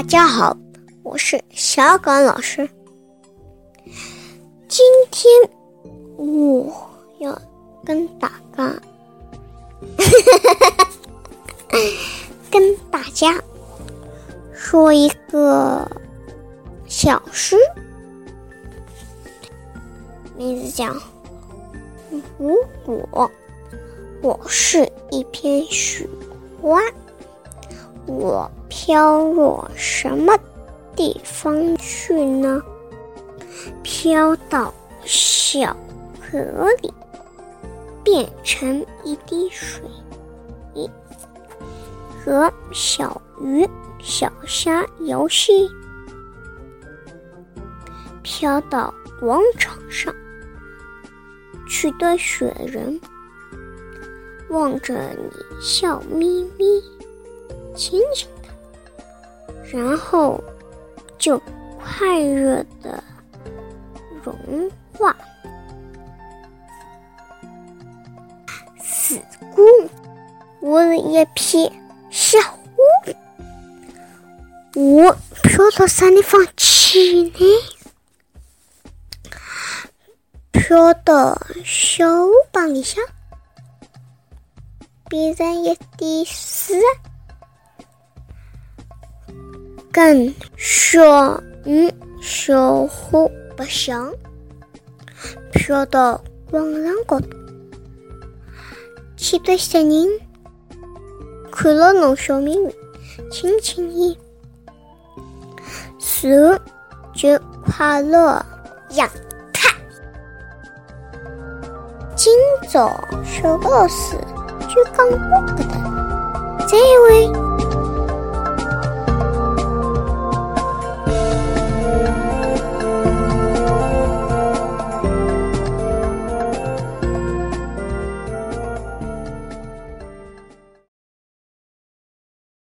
大家好，我是小岗老师。今天我要跟大家，跟大家说一个小诗，名字叫《如果我是一片雪花》。我飘落什么地方去呢？飘到小河里，变成一滴水，和小鱼、小虾游戏；飘到广场上，去对雪人，望着你笑眯眯。轻轻，然后就快乐的融化。死姑，我是一片小屋，我飘到啥地方去呢？飘到小房里向，变成一滴水。跟小鱼、小花白相，飘到广场高头，去对小人看了侬笑眯眯，亲亲伊，然后就快乐阳台。今朝小老师就讲到这的，再会。